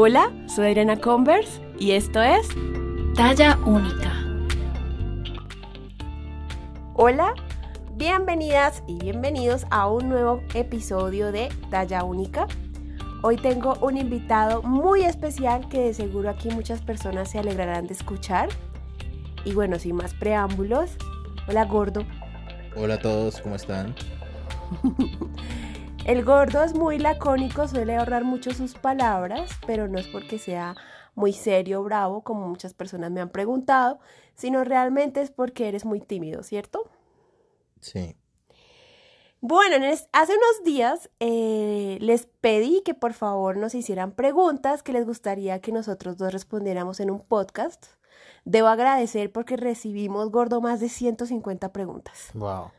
Hola, soy Irena Converse y esto es Talla Única. Hola, bienvenidas y bienvenidos a un nuevo episodio de Talla Única. Hoy tengo un invitado muy especial que de seguro aquí muchas personas se alegrarán de escuchar. Y bueno, sin más preámbulos, hola gordo. Hola a todos, ¿cómo están? El gordo es muy lacónico, suele ahorrar mucho sus palabras, pero no es porque sea muy serio o bravo, como muchas personas me han preguntado, sino realmente es porque eres muy tímido, ¿cierto? Sí. Bueno, hace unos días eh, les pedí que por favor nos hicieran preguntas que les gustaría que nosotros dos respondiéramos en un podcast. Debo agradecer porque recibimos, gordo, más de 150 preguntas. Wow.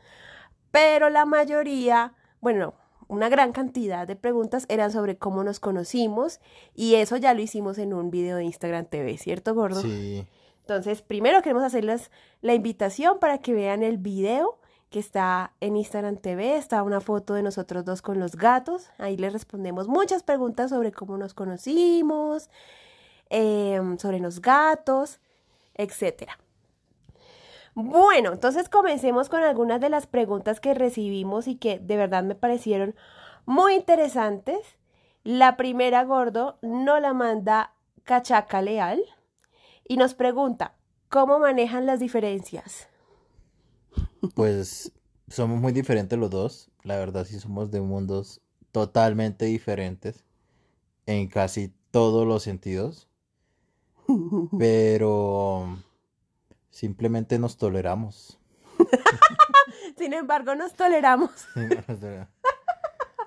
Pero la mayoría, bueno, una gran cantidad de preguntas eran sobre cómo nos conocimos y eso ya lo hicimos en un video de Instagram TV, ¿cierto, gordo? Sí. Entonces, primero queremos hacerles la invitación para que vean el video que está en Instagram TV, está una foto de nosotros dos con los gatos, ahí les respondemos muchas preguntas sobre cómo nos conocimos, em, sobre los gatos, etcétera. Bueno, entonces comencemos con algunas de las preguntas que recibimos y que de verdad me parecieron muy interesantes. La primera, gordo, no la manda Cachaca Leal y nos pregunta, ¿cómo manejan las diferencias? Pues somos muy diferentes los dos. La verdad sí somos de mundos totalmente diferentes en casi todos los sentidos. Pero Simplemente nos toleramos. Sin embargo, nos toleramos.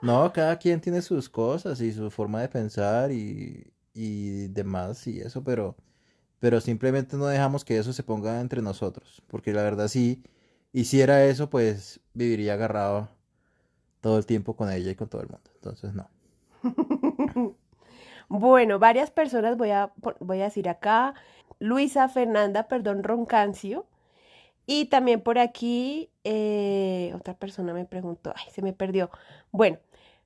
no, cada quien tiene sus cosas y su forma de pensar y, y demás y eso, pero, pero simplemente no dejamos que eso se ponga entre nosotros. Porque la verdad, si hiciera eso, pues viviría agarrado todo el tiempo con ella y con todo el mundo. Entonces, no. bueno, varias personas voy a, voy a decir acá. Luisa Fernanda, perdón, Roncancio. Y también por aquí, eh, otra persona me preguntó, ay, se me perdió. Bueno,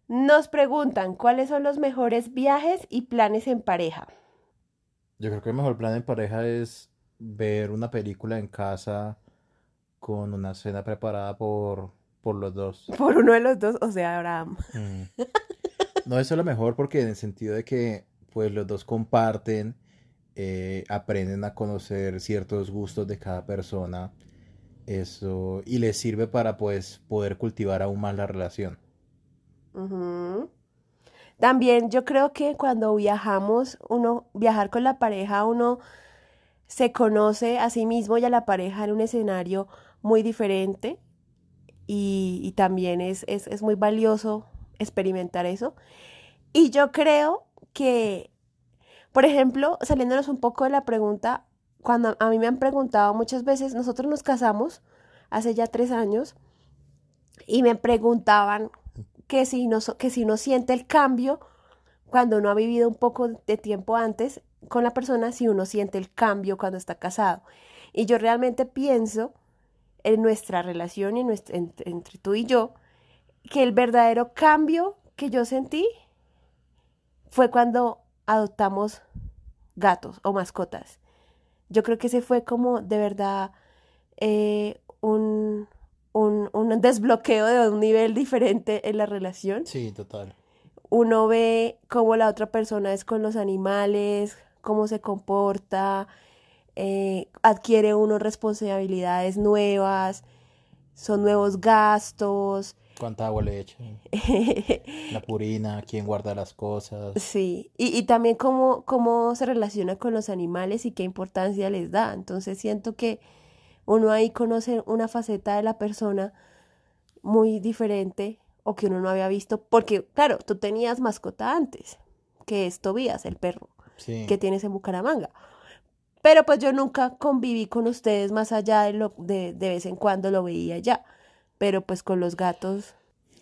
nos preguntan cuáles son los mejores viajes y planes en pareja. Yo creo que el mejor plan en pareja es ver una película en casa con una cena preparada por, por los dos. Por uno de los dos, o sea, Abraham. Mm. No, eso es lo mejor porque en el sentido de que pues los dos comparten eh, aprenden a conocer ciertos gustos de cada persona. Eso, y les sirve para pues poder cultivar aún más la relación. También yo creo que cuando viajamos, uno, viajar con la pareja, uno se conoce a sí mismo y a la pareja en un escenario muy diferente y, y también es, es, es muy valioso experimentar eso. Y yo creo que por ejemplo, saliéndonos un poco de la pregunta, cuando a mí me han preguntado muchas veces, nosotros nos casamos hace ya tres años y me preguntaban que si no, que si uno siente el cambio cuando uno ha vivido un poco de tiempo antes con la persona, si uno siente el cambio cuando está casado. Y yo realmente pienso en nuestra relación y entre tú y yo, que el verdadero cambio que yo sentí fue cuando adoptamos gatos o mascotas. Yo creo que ese fue como de verdad eh, un, un, un, desbloqueo de un nivel diferente en la relación. Sí, total. Uno ve cómo la otra persona es con los animales, cómo se comporta, eh, adquiere uno responsabilidades nuevas, son nuevos gastos, ¿Cuánta agua le echan? La purina, quién guarda las cosas. Sí, y, también cómo, cómo se relaciona con los animales y qué importancia les da. Entonces siento que uno ahí conoce una faceta de la persona muy diferente o que uno no había visto, porque claro, tú tenías mascota antes, que es Tobías, el perro que tienes en Bucaramanga. Pero pues yo nunca conviví con ustedes más allá de lo de, de vez en cuando lo veía ya pero pues con los gatos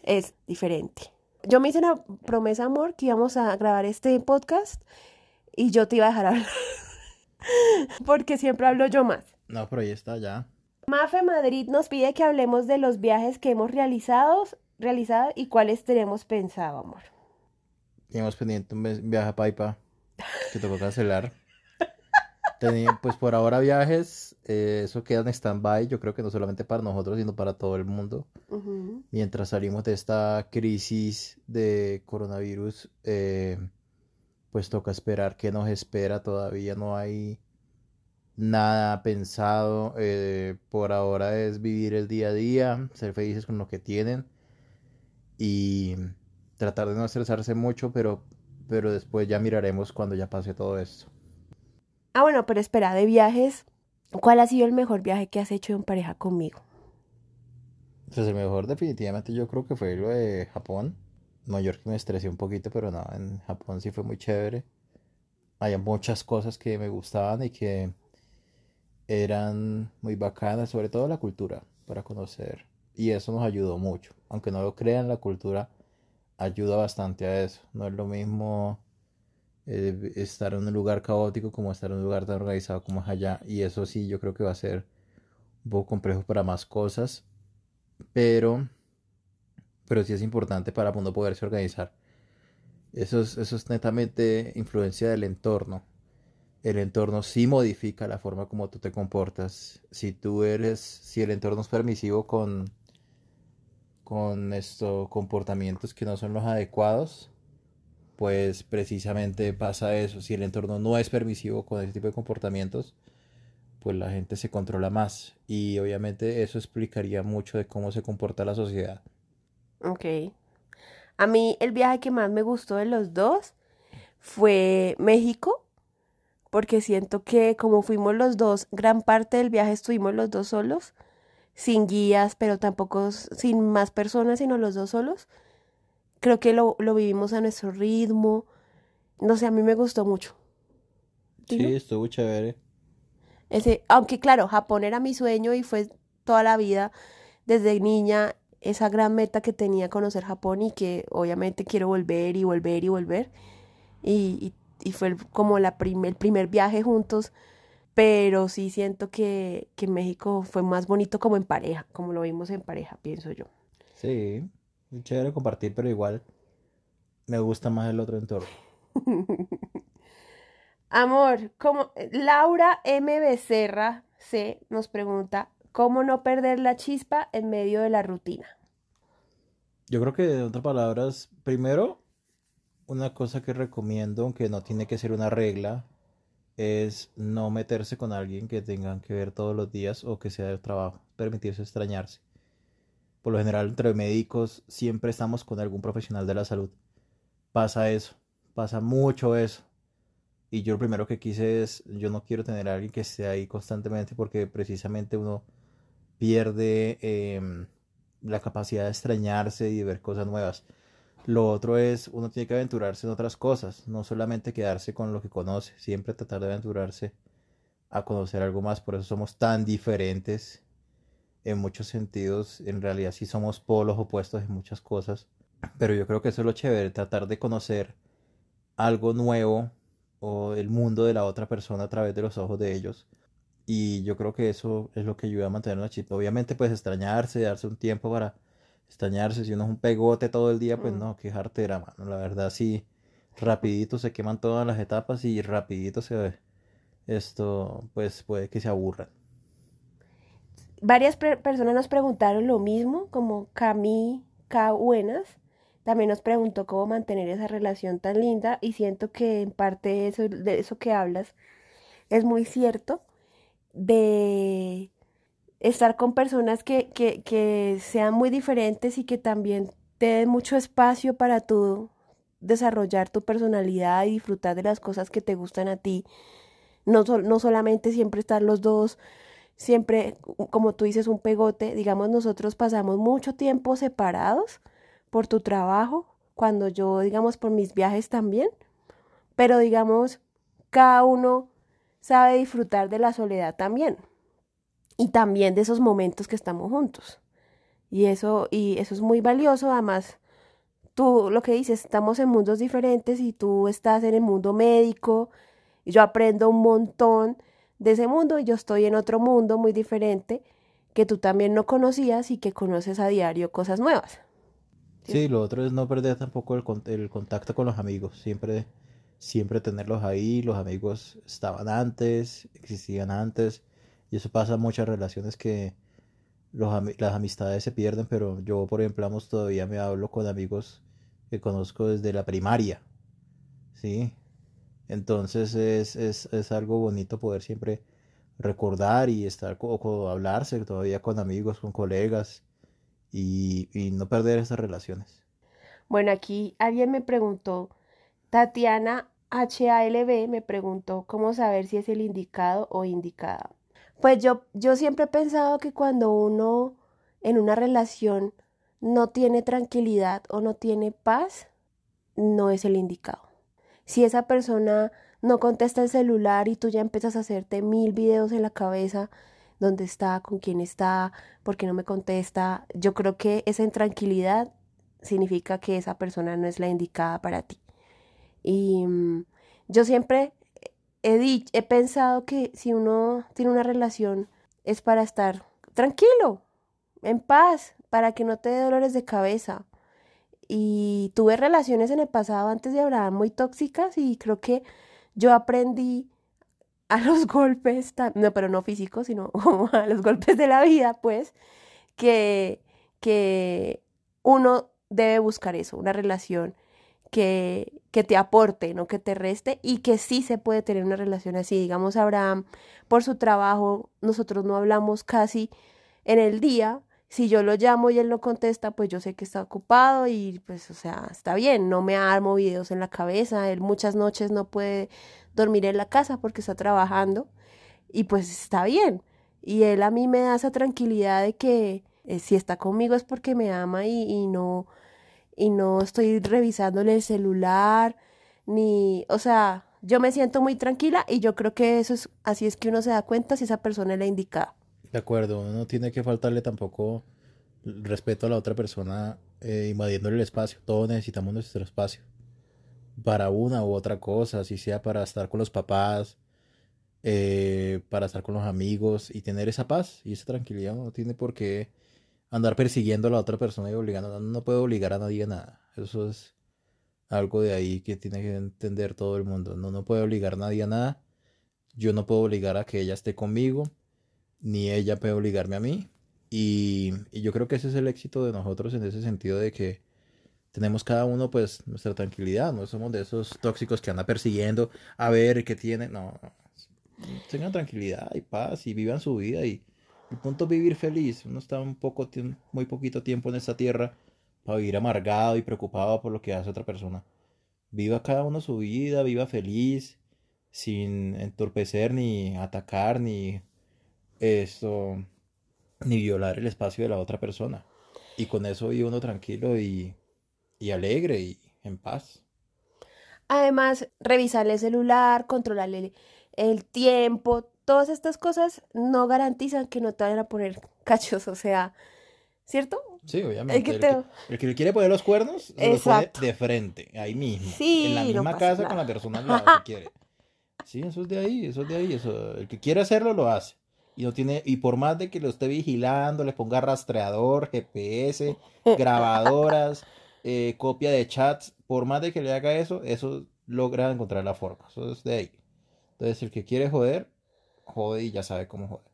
es diferente. Yo me hice una promesa, amor, que íbamos a grabar este podcast y yo te iba a dejar hablar. Porque siempre hablo yo más. No, pero ahí está ya. Mafe Madrid nos pide que hablemos de los viajes que hemos realizado, realizado y cuáles tenemos pensado, amor. Tenemos pendiente un viaje a Paipa. que tocó cancelar. Tenía, pues por ahora viajes, eh, eso queda en stand-by, yo creo que no solamente para nosotros, sino para todo el mundo. Mientras salimos de esta crisis de coronavirus, eh, pues toca esperar qué nos espera. Todavía no hay nada pensado. eh, por ahora es vivir el día a día, ser felices con lo que tienen y tratar de no estresarse mucho, pero, pero después ya miraremos cuando ya pase todo esto. Ah, bueno, pero espera, de viajes, ¿cuál ha sido el mejor viaje que has hecho en pareja conmigo? Pues el mejor definitivamente yo creo que fue lo de Japón. Nueva York me estresé un poquito, pero no, en Japón sí fue muy chévere. Había muchas cosas que me gustaban y que eran muy bacanas, sobre todo la cultura, para conocer. Y eso nos ayudó mucho. Aunque no lo crean, la cultura ayuda bastante a eso. No es lo mismo eh, estar en un lugar caótico como estar en un lugar tan organizado como es allá. Y eso sí, yo creo que va a ser un poco complejo para más cosas, pero, pero sí es importante para uno poderse organizar. Eso es, eso es netamente influencia del entorno. El entorno sí modifica la forma como tú te comportas. Si tú eres, si el entorno es permisivo con, con estos comportamientos que no son los adecuados, pues precisamente pasa eso. Si el entorno no es permisivo con ese tipo de comportamientos, pues la gente se controla más. Y obviamente eso explicaría mucho de cómo se comporta la sociedad. Ok. A mí el viaje que más me gustó de los dos fue México, porque siento que como fuimos los dos, gran parte del viaje estuvimos los dos solos, sin guías, pero tampoco sin más personas, sino los dos solos. Creo que lo, lo vivimos a nuestro ritmo. No sé, a mí me gustó mucho. ¿Y no? Sí, estuvo chévere. Ese, aunque claro, Japón era mi sueño y fue toda la vida, desde niña, esa gran meta que tenía conocer Japón y que obviamente quiero volver y volver y volver. Y, y, y fue como la prim- el primer viaje juntos, pero sí siento que, que México fue más bonito como en pareja, como lo vimos en pareja, pienso yo. Sí, es chévere compartir, pero igual me gusta más el otro entorno. Amor, como Laura M. Becerra C. nos pregunta, ¿cómo no perder la chispa en medio de la rutina? Yo creo que, en otras palabras, primero, una cosa que recomiendo, aunque no tiene que ser una regla, es no meterse con alguien que tengan que ver todos los días o que sea de trabajo, permitirse extrañarse. Por lo general, entre médicos siempre estamos con algún profesional de la salud. Pasa eso, pasa mucho eso. Y yo lo primero que quise es, yo no quiero tener a alguien que esté ahí constantemente porque precisamente uno pierde em, la capacidad de extrañarse y ver cosas nuevas. Lo otro es, uno tiene que aventurarse en otras cosas, no solamente quedarse con lo que conoce, siempre tratar de aventurarse a conocer algo más. Por eso somos tan diferentes en muchos sentidos. En realidad sí somos polos opuestos en muchas cosas. Pero yo creo que eso es lo chévere, tratar de conocer algo nuevo o el mundo de la otra persona a través de los ojos de ellos. Y yo creo que eso es lo que ayuda a mantener una chispa. Obviamente, pues extrañarse, darse un tiempo para extrañarse. Si uno es un pegote todo el día, pues Mm. no, qué jartera, mano. La verdad, sí, rapidito se queman todas las etapas y rapidito se ve. Esto, pues puede que se aburran. Varias personas nos preguntaron lo mismo, como Cami K. Buenas. También nos preguntó cómo mantener esa relación tan linda y siento que en parte eso, de eso que hablas es muy cierto, de estar con personas que, que, que sean muy diferentes y que también te den mucho espacio para tú desarrollar tu personalidad y disfrutar de las cosas que te gustan a ti. No, no solamente siempre estar los dos siempre, como tú dices, un pegote. Digamos, nosotros pasamos mucho tiempo separados por tu trabajo, cuando yo, digamos, por mis viajes también, pero digamos, cada uno sabe disfrutar de la soledad también y también de esos momentos que estamos juntos. Y eso, y eso es muy valioso, además, tú lo que dices, estamos en mundos diferentes y tú estás en el mundo médico, y yo aprendo un montón de ese mundo y yo estoy en otro mundo muy diferente que tú también no conocías y que conoces a diario cosas nuevas. ¿sí? Lo otro es no perder tampoco el, el contacto con los amigos. Siempre siempre tenerlos ahí, los amigos estaban antes, existían antes, y eso pasa en muchas relaciones que los, las amistades se pierden, pero yo, por ejemplo, todavía me hablo con amigos que conozco desde la primaria, ¿sí? Entonces es, es, es algo bonito poder siempre recordar y estar o, hablarse todavía con amigos, con colegas y, y no perder esas relaciones. Bueno, aquí alguien me preguntó, Tatiana HALB me preguntó cómo saber si es el indicado o indicada. Pues yo, yo siempre he pensado que cuando uno en una relación no tiene tranquilidad o no tiene paz, no es el indicado. Si esa persona no contesta el celular y tú ya empiezas a hacerte mil videos en la cabeza, dónde está, con quién está, por qué no me contesta, yo creo que esa intranquilidad significa que esa persona no es la indicada para ti. Y mm, yo siempre he, he pensado que si uno tiene una relación es para estar tranquilo, en paz, para que no te dé dolores de cabeza. Y tuve relaciones en el pasado antes de Abraham muy tóxicas y creo que yo aprendí a los golpes, no, pero no físicos, sino a los golpes de la vida, pues, que, que uno debe buscar eso, una relación que, que te aporte, no que te reste, y que sí se puede tener una relación así. Digamos, Abraham, por su trabajo, nosotros no hablamos casi en el día. Si yo lo llamo y él no contesta, pues yo sé que está ocupado y pues, o sea, está bien, no me armo videos en la cabeza, él muchas noches no puede dormir en la casa porque está trabajando y pues está bien. Y él a mí me da esa tranquilidad de que eh, si está conmigo es porque me ama y, y no y no estoy revisándole el celular, ni, o sea, yo me siento muy tranquila y yo creo que eso es, así es que uno se da cuenta si esa persona es la indicada. De acuerdo, uno no tiene que faltarle tampoco respeto a la otra persona eh, invadiéndole el espacio. Todos necesitamos nuestro espacio para una u otra cosa, si sea para estar con los papás, eh, para estar con los amigos y tener esa paz y esa tranquilidad. No tiene por qué andar persiguiendo a la otra persona y obligando. No, puede obligar a nadie a nada. Eso es algo de ahí que tiene que entender todo el mundo. No, no puede obligar a nadie a nada. Yo no puedo obligar a que ella esté conmigo, ni ella puede obligarme a mí. Y, yo creo que ese es el éxito de nosotros en ese sentido de que tenemos cada uno pues nuestra tranquilidad, no somos de esos tóxicos que andan persiguiendo a ver qué tienen, no, tengan tranquilidad y paz y vivan su vida y, el punto es vivir feliz. Uno está un poco, muy poquito tiempo en esta tierra para vivir amargado y preocupado por lo que hace otra persona. Viva cada uno su vida, viva feliz, sin entorpecer ni atacar ni esto, ni violar el espacio de la otra persona. Y con eso vive uno tranquilo y, y alegre y en paz. Además, revisarle el celular, controlarle el tiempo, todas estas cosas no garantizan que no te vayan a poner cachos, o sea, ¿cierto? Sí, obviamente. El que, le quiere poner los cuernos, lo pone de frente, ahí mismo. Sí, en la misma casa con la persona al lado, si quiere. Sí, eso es de ahí, eso es de ahí. Eso, el que quiere hacerlo, lo hace. Y no tiene, y por más de que lo esté vigilando, le ponga rastreador, GPS, grabadoras, eh, copia de chats, por más de que le haga eso, eso logra encontrar la forma. Eso es de ahí. Entonces, el que quiere joder, jode y ya sabe cómo joder.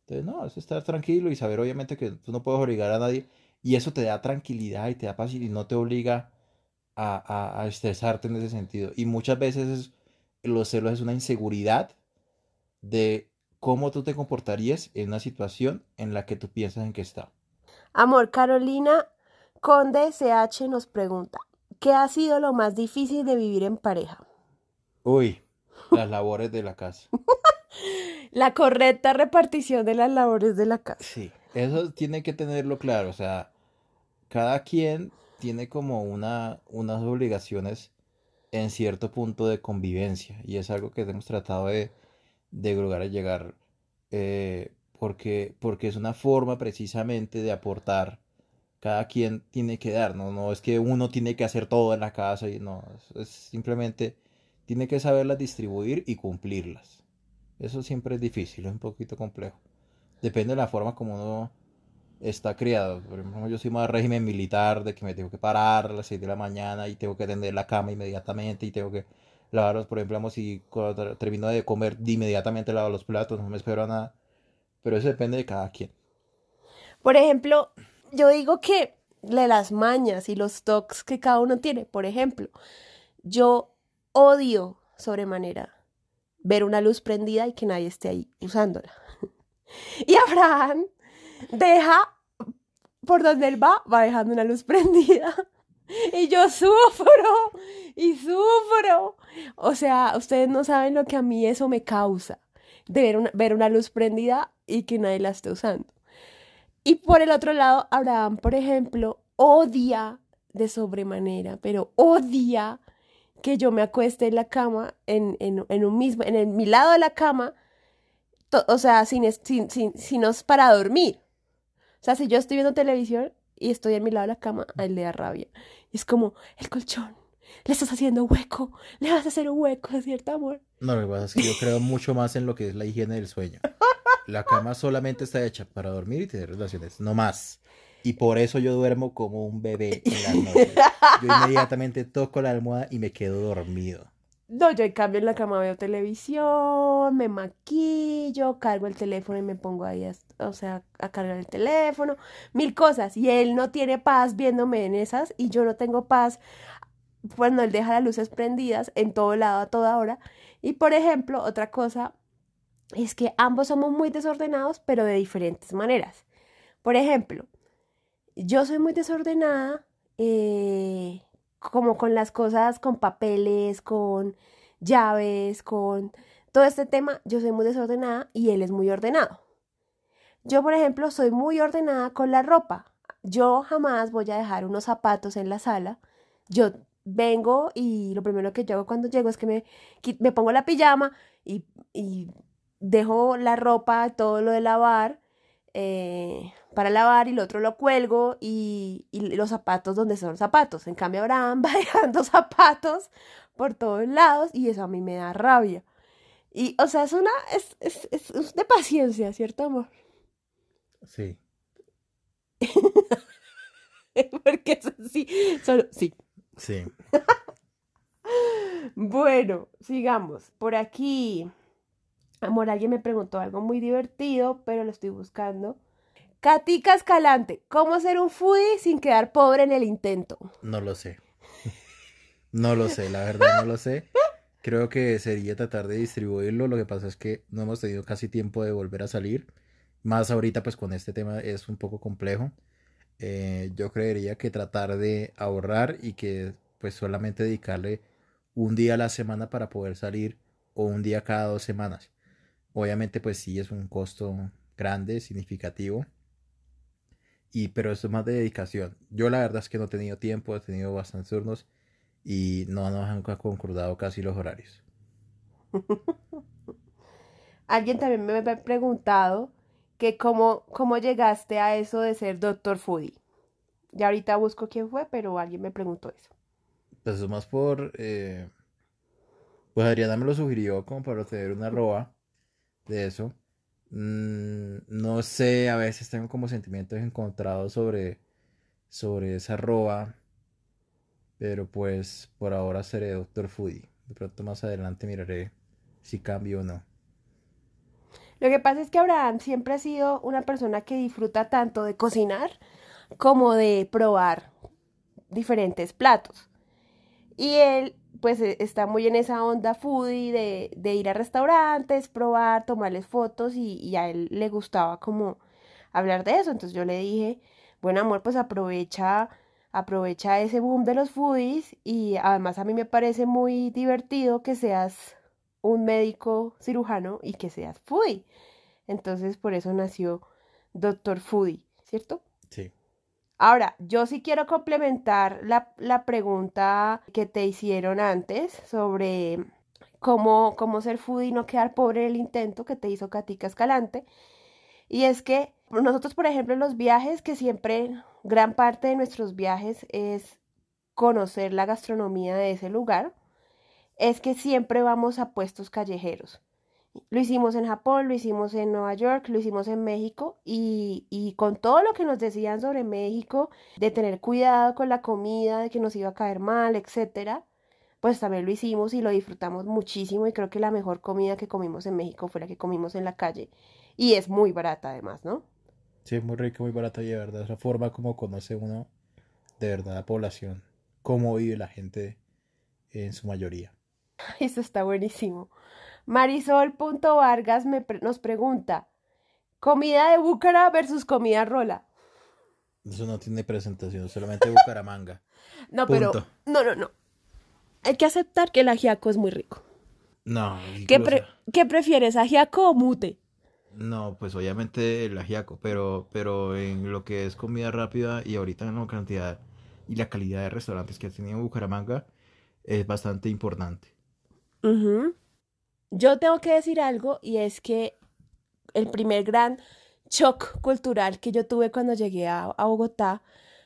Entonces, no, es estar tranquilo y saber obviamente que tú no puedes obligar a nadie y eso te da tranquilidad y te da paz y no te obliga a, a, estresarte en ese sentido. Y muchas veces los celos es una inseguridad de cómo tú te comportarías en una situación en la que tú piensas en que está. Amor, Carolina Conde CH nos pregunta, ¿qué ha sido lo más difícil de vivir en pareja? Uy, las labores de la casa. la correcta repartición de las labores de la casa. Sí, eso tiene que tenerlo claro. O sea, cada quien tiene como una, unas obligaciones en cierto punto de convivencia. Y es algo que hemos tratado de, de lograr llegar. Eh, porque, porque es una forma precisamente de aportar. Cada quien tiene que dar, no, no es que uno tiene que hacer todo en la casa y no, es simplemente tiene que saberlas distribuir y cumplirlas. Eso siempre es difícil, es un poquito complejo. Depende de la forma como uno está criado. Por ejemplo, yo soy más régimen militar, de que me tengo que parar a las 6 de la mañana y tengo que tender la cama inmediatamente y tengo que lavar, por ejemplo, si termino de comer, de inmediatamente lavo los platos, no me espero a nada. Pero eso depende de cada quien. Por ejemplo, yo digo que de las mañas y los toques que cada uno tiene, por ejemplo, yo odio sobremanera ver una luz prendida y que nadie esté ahí usándola. Y Abraham deja, por donde él va, va dejando una luz prendida. Y yo sufro y sufro. O sea, ustedes no saben lo que a mí eso me causa. De ver una, ver una luz prendida y que nadie la esté usando. Y por el otro lado, Abraham, por ejemplo, odia de sobremanera, pero odia que yo me acueste en la cama, en, en, en un mismo, en el, mi lado de la cama, o sea, sin, sin, sin, sin para dormir. O sea, si yo estoy viendo televisión y estoy en mi lado de la cama, a él le da rabia. Y es como, el colchón, le estás haciendo hueco, le vas a hacer un hueco, ¿cierto, amor? No, lo que pasa es que yo creo mucho más en lo que es la higiene del sueño. La cama solamente está hecha para dormir y tener relaciones, no más. Y por eso yo duermo como un bebé en la noche. Yo inmediatamente toco la almohada y me quedo dormido. No, yo en cambio en la cama veo televisión, me maquillo, cargo el teléfono y me pongo ahí, a, o sea, a cargar el teléfono, mil cosas. Y él no tiene paz viéndome en esas y yo no tengo paz cuando él deja las luces prendidas en todo lado a toda hora. Y por ejemplo, otra cosa es que ambos somos muy desordenados, pero de diferentes maneras. Por ejemplo, yo soy muy desordenada, eh, como con las cosas, con papeles, con llaves, con todo este tema, yo soy muy desordenada y él es muy ordenado. Yo, por ejemplo, soy muy ordenada con la ropa. Yo jamás voy a dejar unos zapatos en la sala. Yo vengo y lo primero que yo hago cuando llego es que me, me pongo la pijama y, y dejo la ropa, todo lo de lavar, eh, para lavar y lo otro lo cuelgo y, los zapatos donde son zapatos. En cambio, Abraham va dejando zapatos por todos lados y eso a mí me da rabia. Y, o sea, es una, es, es, es, de paciencia, ¿cierto, amor? Sí. Porque es así, solo, sí. Sí. bueno, sigamos. Por aquí, amor, alguien me preguntó algo muy divertido, pero lo estoy buscando. Katica Escalante, ¿cómo ser un foodie sin quedar pobre en el intento? No lo sé. No lo sé, la verdad no lo sé. Creo que sería tratar de distribuirlo. Lo que pasa es que no hemos tenido casi tiempo de volver a salir. Más ahorita pues con este tema es un poco complejo. Eh, yo creería que tratar de ahorrar y que pues solamente dedicarle un día a la semana para poder salir o un día cada dos semanas. Obviamente pues sí es un costo grande, significativo y, pero eso es más de dedicación. Yo la verdad es que no he tenido tiempo, he tenido bastantes turnos y no nos han concordado casi los horarios. Alguien también me ha preguntado que cómo, cómo llegaste a eso de ser doctor Foodie. Ya ahorita busco quién fue, pero alguien me preguntó eso. Pues es más por... Eh, pues Adriana me lo sugirió como para tener una roba de eso. Mm, no sé, a veces tengo como sentimientos encontrados sobre, sobre esa roba. Pero pues por ahora seré Doctor Foodie. De pronto más adelante miraré si cambio o no. Lo que pasa es que Abraham siempre ha sido una persona que disfruta tanto de cocinar como de probar diferentes platos. Y él pues e, está muy en esa onda foodie de, de ir a restaurantes, probar, tomarles fotos y, y, a él le gustaba como hablar de eso. Entonces yo le dije, bueno amor, pues aprovecha, aprovecha ese boom de los foodies y además a mí me parece muy divertido que seas un médico cirujano y que seas foodie. Entonces por eso nació Doctor Foodie, ¿cierto? Ahora, yo sí quiero complementar la, pregunta que te hicieron antes sobre cómo, cómo ser foodie y no quedar pobre en el intento que te hizo Katica Escalante. Y es que nosotros, por ejemplo, en los viajes, que siempre gran parte de nuestros viajes es conocer la gastronomía de ese lugar, es que siempre vamos a puestos callejeros. Lo hicimos en Japón, lo hicimos en Nueva York, lo hicimos en México y, y, con todo lo que nos decían sobre México, de tener cuidado con la comida, de que nos iba a caer mal, etcétera, pues también lo hicimos y lo disfrutamos muchísimo y creo que la mejor comida que comimos en México fue la que comimos en la calle y es muy barata además, ¿no? Sí, muy rica, muy barata y de verdad es la forma como conoce uno de verdad la población, cómo vive la gente en su mayoría. Eso está buenísimo. Marisol.vargas me nos pregunta, comida de Búcara versus comida rola. Eso no tiene presentación, solamente Bucaramanga. no, pero no, no, no. Hay que aceptar que el ajiaco es muy rico. No. ¿Qué, ¿Qué, prefieres, ajiaco o mute? No, pues obviamente el ajiaco, pero, pero en lo que es comida rápida y ahorita en la cantidad y la calidad de restaurantes que ha tenido Bucaramanga es bastante importante. Yo tengo que decir algo y es que el primer gran shock cultural que yo tuve cuando llegué a, Bogotá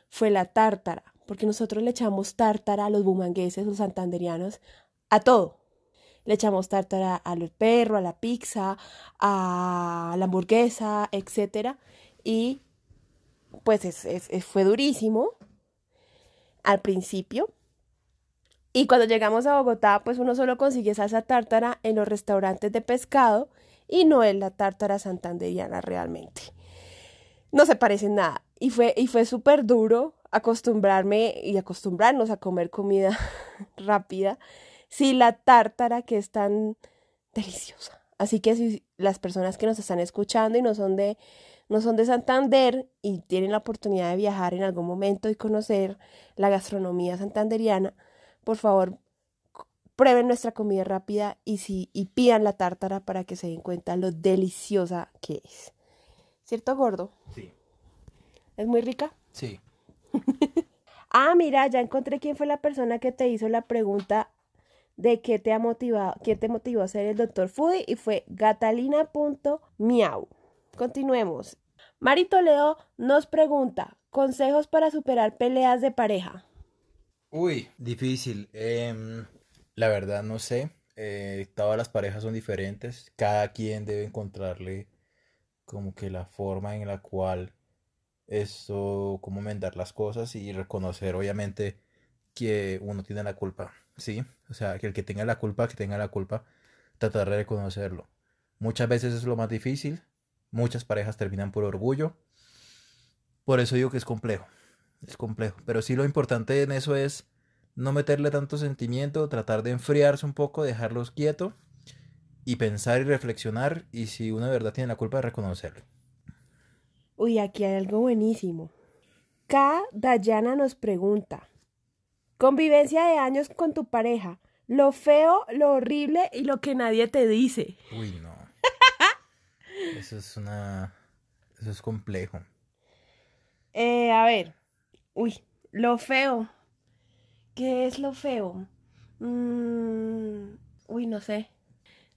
fue la tártara, porque nosotros le echamos tártara a los bumangueses, los santanderianos, a todo. Le echamos tártara al perro, a la pizza, a la hamburguesa, etc. Y pues es, fue durísimo al principio. Y cuando llegamos a Bogotá, pues uno solo consigue salsa tártara en los restaurantes de pescado y no es la tártara santanderiana realmente. No se parecen nada. Y fue, y fue súper duro acostumbrarme y acostumbrarnos a comer comida rápida si la tártara que es tan deliciosa. Así que si las personas que nos están escuchando y no son de no son de Santander y tienen la oportunidad de viajar en algún momento y conocer la gastronomía santanderiana, por favor, prueben nuestra comida rápida y, si, y pidan la tártara para que se den cuenta lo deliciosa que es. ¿Cierto, gordo? Sí. ¿Es muy rica? Sí. ah, mira, ya encontré quién fue la persona que te hizo la pregunta de qué te ha motivado, quién te motivó a ser el doctor Foodie y fue gatalina.miau. Continuemos. Mari Toledo nos pregunta, consejos para superar peleas de pareja. Uy, difícil. Em, la verdad no sé. Eh, todas las parejas son diferentes. Cada quien debe encontrarle como que la forma en la cual eso, cómo mendar las cosas y reconocer obviamente que uno tiene la culpa, ¿sí? O sea, que el que tenga la culpa, que tenga la culpa, tratar de reconocerlo. Muchas veces es lo más difícil, muchas parejas terminan por orgullo, por eso digo que es complejo, es complejo, pero sí lo importante en eso es no meterle tanto sentimiento, tratar de enfriarse un poco, dejarlos quietos y pensar y reflexionar y si uno de verdad tiene la culpa de reconocerlo. Uy, aquí hay algo buenísimo. K. Dayana nos pregunta, convivencia de años con tu pareja, lo feo, lo horrible y lo que nadie te dice. Uy, no. Eso es una... Eso es complejo. Eh, a ver. Uy, lo feo. ¿Qué es lo feo? Mm, uy, no sé.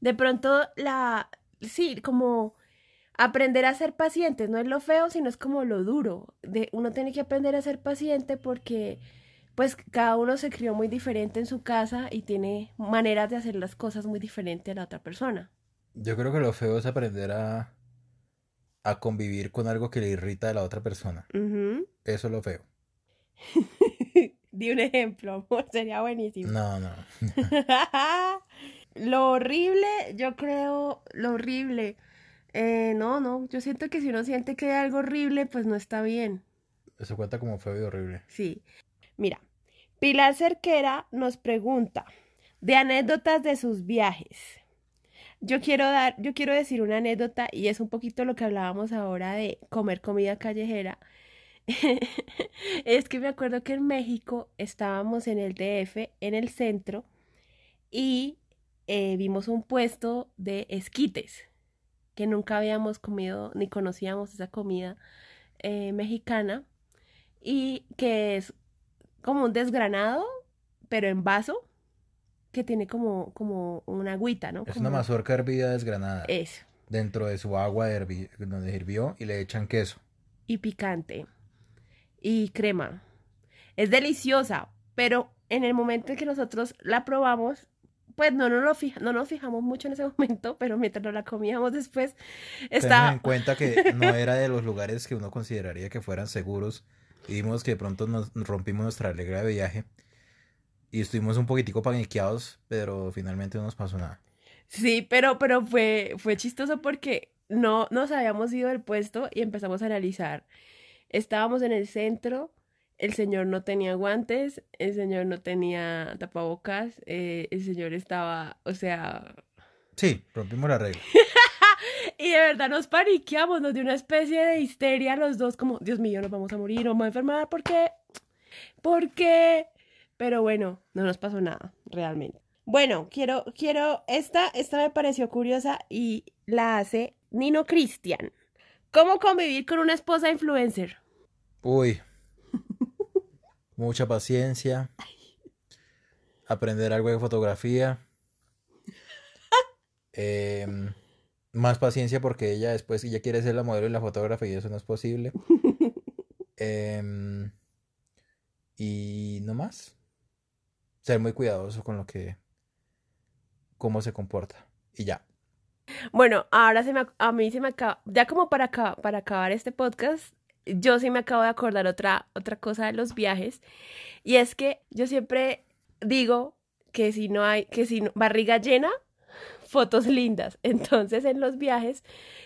De pronto la... Sí, como aprender a ser paciente. No es lo feo, sino es como lo duro. De, uno tiene que aprender a ser paciente porque pues cada uno se crió muy diferente en su casa y tiene maneras de hacer las cosas muy diferentes a la otra persona. Yo creo que lo feo es aprender a, a convivir con algo que le irrita a la otra persona. Eso es lo feo. Di un ejemplo, amor, sería buenísimo. No, no. lo horrible, yo creo, lo horrible. Eh, no, no, yo siento que si uno siente que hay algo horrible, pues no está bien. Eso cuenta como feo y horrible. Sí. Mira, Pilar Cerquera nos pregunta de anécdotas de sus viajes. Yo quiero dar, yo quiero decir una anécdota y es un poquito lo que hablábamos ahora de comer comida callejera. es que me acuerdo que en México estábamos en el DF, en el centro, y eh, vimos un puesto de esquites, que nunca habíamos comido ni conocíamos esa comida eh, mexicana, y que es como un desgranado, pero en vaso, que tiene como, como una agüita, ¿no? Es una mazorca hervida desgranada. Eso. Dentro de su agua donde hirvió y le echan queso. Y picante. Y crema. Es deliciosa, pero en el momento en que nosotros la probamos, pues no, no, lo fija, no nos fijamos mucho en ese momento, pero mientras nos la comíamos después, estaba... en cuenta que no era de los lugares que uno consideraría que fueran seguros y vimos que de pronto nos rompimos nuestra alegría de viaje y estuvimos un poquitico paniqueados, pero finalmente no nos pasó nada. Sí, pero, pero fue, fue chistoso porque no nos habíamos ido del puesto y empezamos a analizar. Estábamos en el centro, el señor no tenía guantes, el señor no tenía tapabocas, eh, el señor estaba, o sea... Sí, rompimos la regla. y de verdad nos paniqueamos, nos dio una especie de histeria los dos, como, Dios mío, nos vamos a morir, nos vamos a enfermar, ¿por qué? ¿Por qué? Pero bueno, no nos pasó nada, realmente. Bueno, quiero, quiero, esta, esta me pareció curiosa y la hace Nino Cristian. ¿Cómo convivir con una esposa influencer? Uy, mucha paciencia, aprender algo de fotografía, em, más paciencia porque ella después ella quiere ser la modelo y la fotógrafa y eso no es posible. Em, y no más. Ser muy cuidadoso con lo que, cómo se comporta. Y ya. Bueno, ahora se me, a mí se me acaba, ya como para, para acabar este podcast, yo sí me acabo de acordar otra, otra cosa de los viajes. Y es que yo siempre digo que si no hay, que si barriga llena, fotos lindas. Entonces en los viajes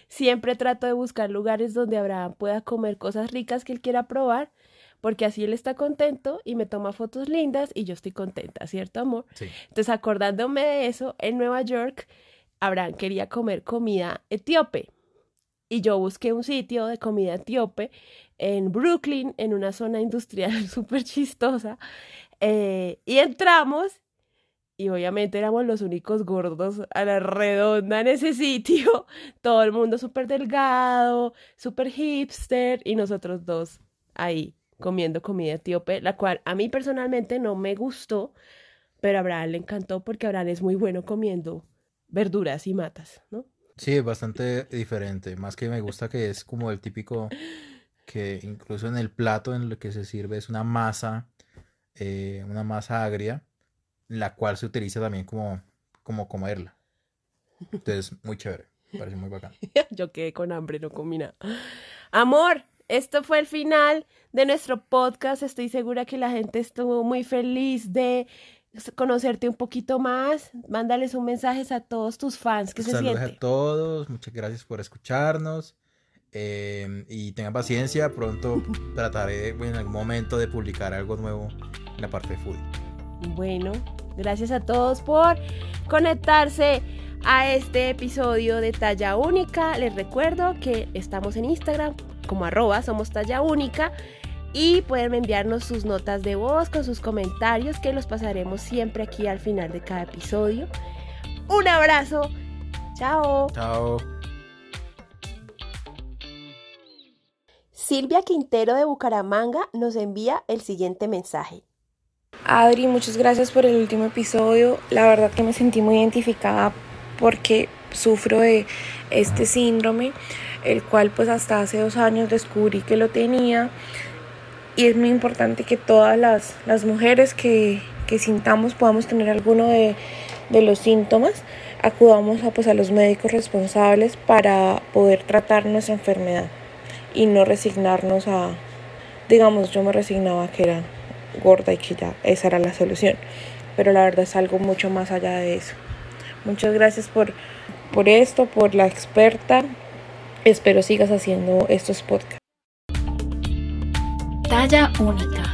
siempre trato de buscar lugares donde Abraham pueda comer cosas ricas que él quiera probar, porque así él está contento y me toma fotos lindas y yo estoy contenta, ¿cierto, amor? Sí. Entonces acordándome de eso, en Nueva York Abraham quería comer comida etíope. Y yo busqué un sitio de comida etíope en Brooklyn, en una zona industrial súper chistosa. Eh, y entramos y obviamente éramos los únicos gordos a la redonda en ese sitio. Todo el mundo súper delgado, súper hipster y nosotros dos ahí comiendo comida etíope, la cual a mí personalmente no me gustó, pero a Abraham le encantó porque Abraham es muy bueno comiendo verduras y matas, ¿no? Sí, es bastante diferente. Más que me gusta que es como el típico que incluso en el plato en lo que se sirve es una masa, eh, una masa agria, la cual se utiliza también como, como comerla. Entonces, muy chévere. Parece muy bacán. Yo quedé con hambre, no comí nada. Amor, esto fue el final de nuestro podcast. Estoy segura que la gente estuvo muy feliz de conocerte un poquito más, mándales un mensaje a todos tus fans. que se siente? a todos, muchas gracias por escucharnos. Em, y tengan paciencia, pronto trataré en algún momento de publicar algo nuevo en la parte de food. Bueno, gracias a todos por conectarse a este episodio de Talla Única. Les recuerdo que estamos en Instagram como arroba somos Talla Única y pueden enviarnos sus notas de voz con sus comentarios que los pasaremos siempre aquí al final de cada episodio. Un abrazo. Chao. Chao. Silvia Quintero de Bucaramanga nos envía el siguiente mensaje. Adri, muchas gracias por el último episodio. La verdad que me sentí muy identificada porque sufro de este síndrome, el cual pues hasta hace dos años descubrí que lo tenía y es muy importante que todas las, las mujeres que, que, sintamos podamos tener alguno de, de los síntomas, acudamos a, pues, a los médicos responsables para poder tratar nuestra enfermedad y no resignarnos a, digamos, yo me resignaba que era gorda y que ya esa era la solución, pero la verdad es algo mucho más allá de eso. Muchas gracias por, por esto, por la experta. Espero sigas haciendo estos podcasts. Talla única.